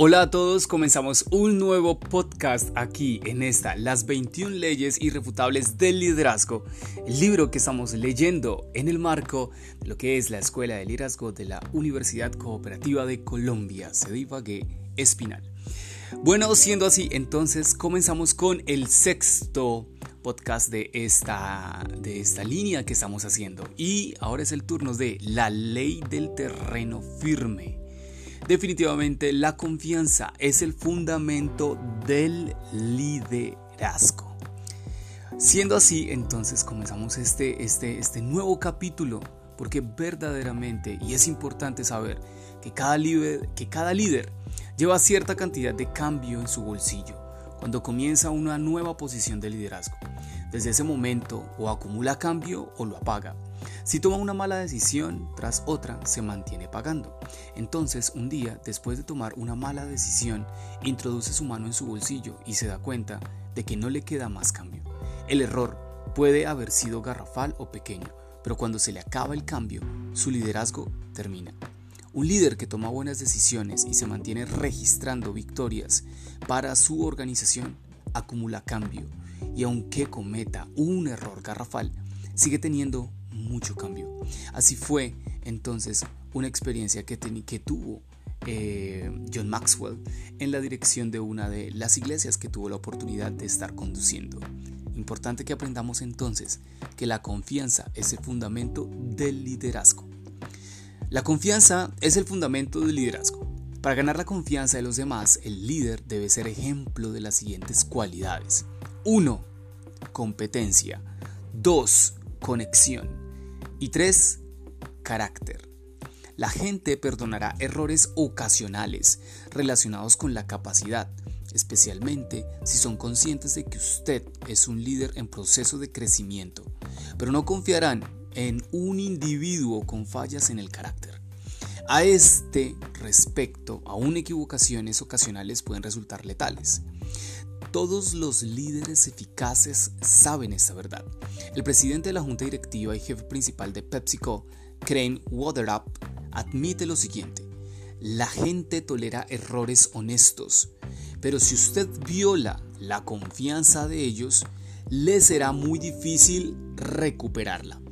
Hola a todos, comenzamos un nuevo podcast aquí en esta, Las 21 leyes irrefutables del liderazgo, el libro que estamos leyendo en el marco de lo que es la Escuela de Liderazgo de la Universidad Cooperativa de Colombia, Cedivague Espinal. Bueno, siendo así, entonces comenzamos con el sexto podcast de esta, de esta línea que estamos haciendo y ahora es el turno de la ley del terreno firme. Definitivamente la confianza es el fundamento del liderazgo. Siendo así, entonces comenzamos este, este, este nuevo capítulo porque verdaderamente, y es importante saber, que cada, que cada líder lleva cierta cantidad de cambio en su bolsillo cuando comienza una nueva posición de liderazgo. Desde ese momento o acumula cambio o lo apaga. Si toma una mala decisión tras otra, se mantiene pagando. Entonces, un día, después de tomar una mala decisión, introduce su mano en su bolsillo y se da cuenta de que no le queda más cambio. El error puede haber sido garrafal o pequeño, pero cuando se le acaba el cambio, su liderazgo termina. Un líder que toma buenas decisiones y se mantiene registrando victorias para su organización acumula cambio y aunque cometa un error garrafal, sigue teniendo mucho cambio. Así fue entonces una experiencia que, que tuvo eh, John Maxwell en la dirección de una de las iglesias que tuvo la oportunidad de estar conduciendo. Importante que aprendamos entonces que la confianza es el fundamento del liderazgo. La confianza es el fundamento del liderazgo. Para ganar la confianza de los demás, el líder debe ser ejemplo de las siguientes cualidades. 1. Competencia. 2. Conexión. Y 3. Carácter. La gente perdonará errores ocasionales relacionados con la capacidad, especialmente si son conscientes de que usted es un líder en proceso de crecimiento, pero no confiarán en un individuo con fallas en el carácter. A este respecto, aún equivocaciones ocasionales pueden resultar letales. Todos los líderes eficaces saben esta verdad. El presidente de la junta directiva y jefe principal de PepsiCo, Crane Waterup, admite lo siguiente. La gente tolera errores honestos, pero si usted viola la confianza de ellos, le será muy difícil recuperarla.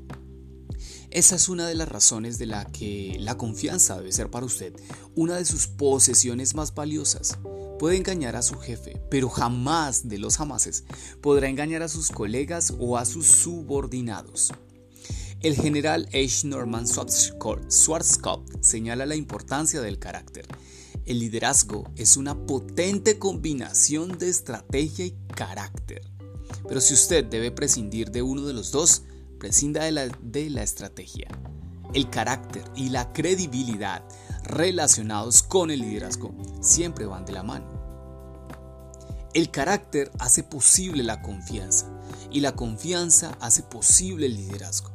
Esa es una de las razones de la que la confianza debe ser para usted una de sus posesiones más valiosas. Puede engañar a su jefe, pero jamás de los jamases podrá engañar a sus colegas o a sus subordinados. El general H. Norman Schwarzkopf señala la importancia del carácter. El liderazgo es una potente combinación de estrategia y carácter. Pero si usted debe prescindir de uno de los dos, prescinda de la, de la estrategia. El carácter y la credibilidad relacionados con el liderazgo siempre van de la mano. El carácter hace posible la confianza y la confianza hace posible el liderazgo.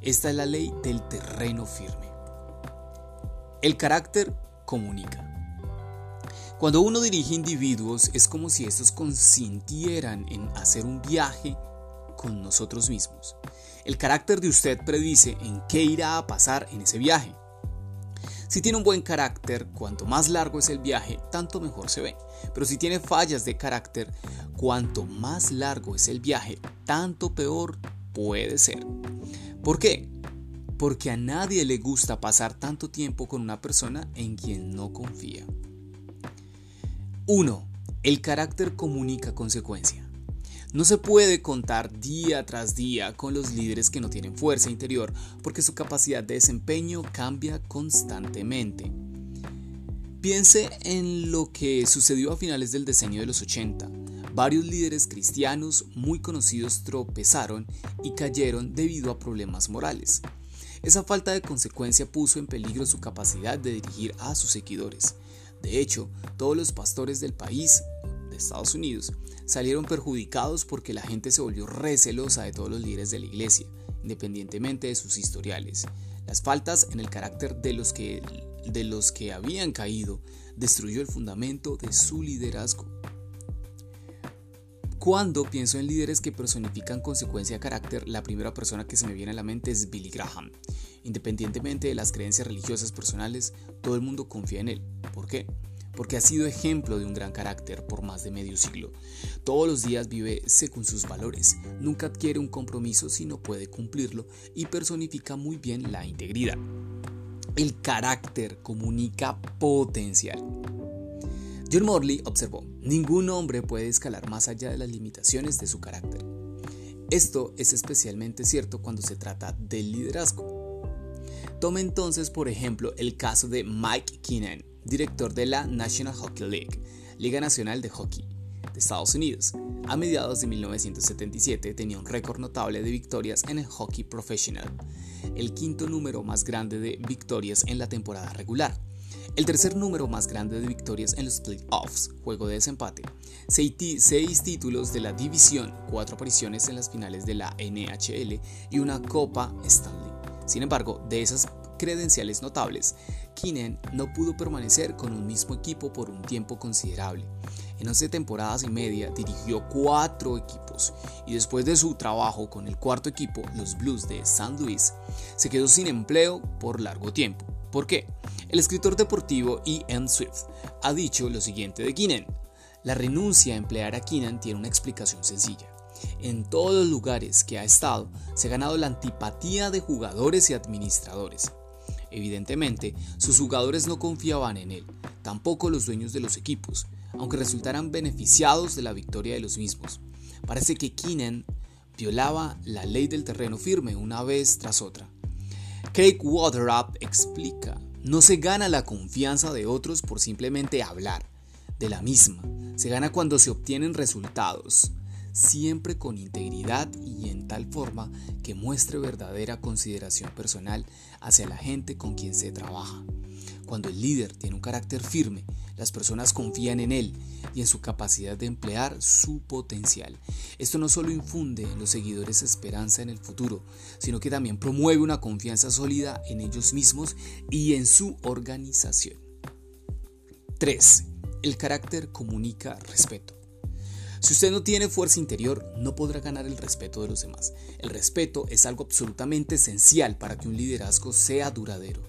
Esta es la ley del terreno firme. El carácter comunica. Cuando uno dirige individuos es como si estos consintieran en hacer un viaje con nosotros mismos. El carácter de usted predice en qué irá a pasar en ese viaje. Si tiene un buen carácter, cuanto más largo es el viaje, tanto mejor se ve. Pero si tiene fallas de carácter, cuanto más largo es el viaje, tanto peor puede ser. ¿Por qué? Porque a nadie le gusta pasar tanto tiempo con una persona en quien no confía. 1. El carácter comunica consecuencia. No se puede contar día tras día con los líderes que no tienen fuerza interior porque su capacidad de desempeño cambia constantemente. Piense en lo que sucedió a finales del decenio de los 80. Varios líderes cristianos muy conocidos tropezaron y cayeron debido a problemas morales. Esa falta de consecuencia puso en peligro su capacidad de dirigir a sus seguidores. De hecho, todos los pastores del país, de Estados Unidos, salieron perjudicados porque la gente se volvió recelosa de todos los líderes de la iglesia, independientemente de sus historiales. Las faltas en el carácter de los que, de los que habían caído destruyó el fundamento de su liderazgo. Cuando pienso en líderes que personifican consecuencia de carácter, la primera persona que se me viene a la mente es Billy Graham. Independientemente de las creencias religiosas personales, todo el mundo confía en él. ¿Por qué? Porque ha sido ejemplo de un gran carácter por más de medio siglo. Todos los días vive según sus valores, nunca adquiere un compromiso si no puede cumplirlo y personifica muy bien la integridad. El carácter comunica potencial. John Morley observó, ningún hombre puede escalar más allá de las limitaciones de su carácter. Esto es especialmente cierto cuando se trata del liderazgo. Tome entonces, por ejemplo, el caso de Mike Keenan, director de la National Hockey League, Liga Nacional de Hockey de Estados Unidos. A mediados de 1977 tenía un récord notable de victorias en el hockey profesional, el quinto número más grande de victorias en la temporada regular. El tercer número más grande de victorias en los playoffs, juego de desempate, seis, títulos de la división, cuatro apariciones en las finales de la NHL y una Copa Stanley. Sin embargo, de esas credenciales notables, Keenan no pudo permanecer con un mismo equipo por un tiempo considerable. En 11 temporadas y media dirigió cuatro equipos y después de su trabajo con el cuarto equipo, los Blues de San Luis, se quedó sin empleo por largo tiempo. ¿Por qué? El escritor deportivo Ian Swift ha dicho lo siguiente de Keenan. La renuncia a emplear a Keenan tiene una explicación sencilla. En todos los lugares que ha estado, se ha ganado la antipatía de jugadores y administradores. Evidentemente, sus jugadores no confiaban en él, tampoco los dueños de los equipos, aunque resultaran beneficiados de la victoria de los mismos. Parece que Keenan violaba la ley del terreno firme una vez tras otra. Craig Waterup explica no se gana la confianza de otros por simplemente hablar de la misma. Se gana cuando se obtienen resultados, siempre con integridad y en tal forma que muestre verdadera consideración personal hacia la gente con quien se trabaja. Cuando el líder tiene un carácter firme, las personas confían en él y en su capacidad de emplear su potencial. Esto no solo infunde en los seguidores esperanza en el futuro, sino que también promueve una confianza sólida en ellos mismos y en su organización. 3. El carácter comunica respeto. Si usted no tiene fuerza interior, no podrá ganar el respeto de los demás. El respeto es algo absolutamente esencial para que un liderazgo sea duradero.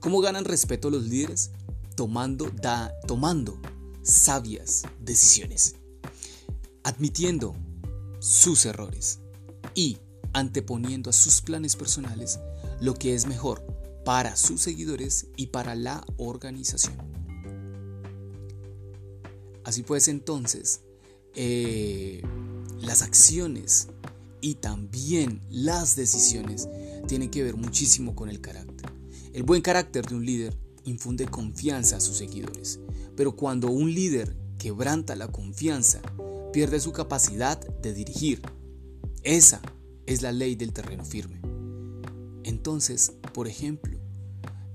¿Cómo ganan respeto los líderes? Tomando, da, tomando sabias decisiones, admitiendo sus errores y anteponiendo a sus planes personales lo que es mejor para sus seguidores y para la organización. Así pues entonces, eh, las acciones y también las decisiones tienen que ver muchísimo con el carácter. El buen carácter de un líder infunde confianza a sus seguidores, pero cuando un líder quebranta la confianza, pierde su capacidad de dirigir. Esa es la ley del terreno firme. Entonces, por ejemplo,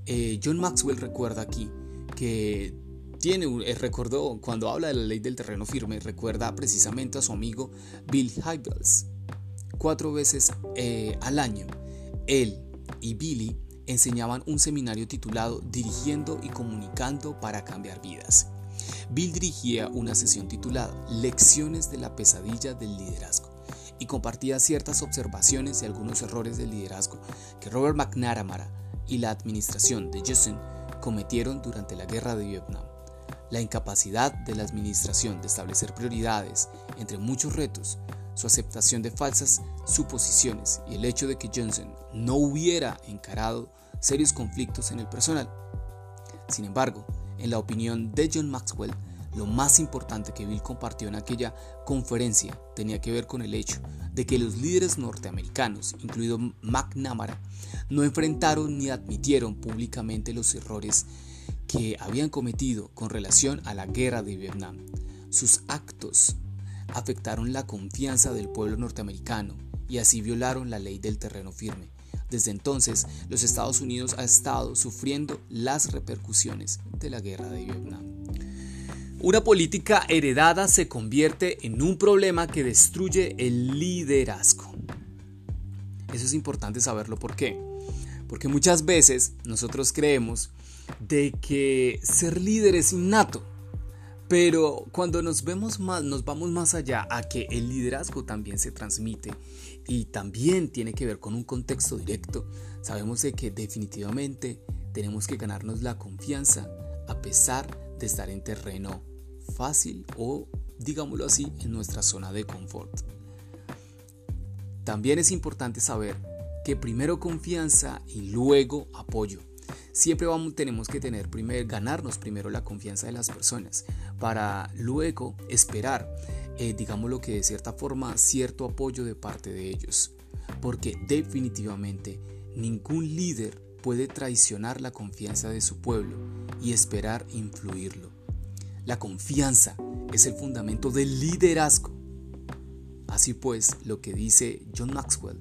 eh, John Maxwell recuerda aquí que tiene, eh, recordó, cuando habla de la ley del terreno firme, recuerda precisamente a su amigo Bill Hybels. Cuatro veces eh, al año, él y Billy enseñaban un seminario titulado Dirigiendo y Comunicando para Cambiar Vidas. Bill dirigía una sesión titulada Lecciones de la pesadilla del liderazgo y compartía ciertas observaciones y algunos errores del liderazgo que Robert McNamara y la administración de Johnson cometieron durante la guerra de Vietnam. La incapacidad de la administración de establecer prioridades entre muchos retos su aceptación de falsas suposiciones y el hecho de que Johnson no hubiera encarado serios conflictos en el personal. Sin embargo, en la opinión de John Maxwell, lo más importante que Bill compartió en aquella conferencia tenía que ver con el hecho de que los líderes norteamericanos, incluido McNamara, no enfrentaron ni admitieron públicamente los errores que habían cometido con relación a la guerra de Vietnam. Sus actos afectaron la confianza del pueblo norteamericano y así violaron la ley del terreno firme. Desde entonces, los Estados Unidos ha estado sufriendo las repercusiones de la guerra de Vietnam. Una política heredada se convierte en un problema que destruye el liderazgo. Eso es importante saberlo. ¿Por qué? Porque muchas veces nosotros creemos de que ser líder es innato. Pero cuando nos vemos más, nos vamos más allá a que el liderazgo también se transmite y también tiene que ver con un contexto directo, sabemos de que definitivamente tenemos que ganarnos la confianza a pesar de estar en terreno fácil o, digámoslo así, en nuestra zona de confort. También es importante saber que primero confianza y luego apoyo. Siempre vamos, tenemos que tener primero, ganarnos primero la confianza de las personas para luego esperar, eh, digamos lo que de cierta forma, cierto apoyo de parte de ellos. Porque definitivamente ningún líder puede traicionar la confianza de su pueblo y esperar influirlo. La confianza es el fundamento del liderazgo. Así pues, lo que dice John Maxwell,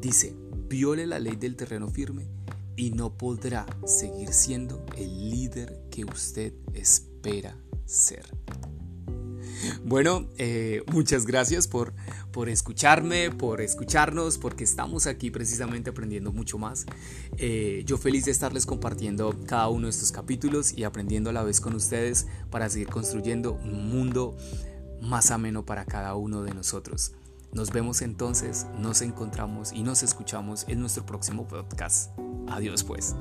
dice, viole la ley del terreno firme y no podrá seguir siendo el líder que usted espera ser. Bueno, eh, muchas gracias por, por escucharme, por escucharnos, porque estamos aquí precisamente aprendiendo mucho más. Eh, yo feliz de estarles compartiendo cada uno de estos capítulos y aprendiendo a la vez con ustedes para seguir construyendo un mundo más ameno para cada uno de nosotros. Nos vemos entonces, nos encontramos y nos escuchamos en nuestro próximo podcast. Adiós pues.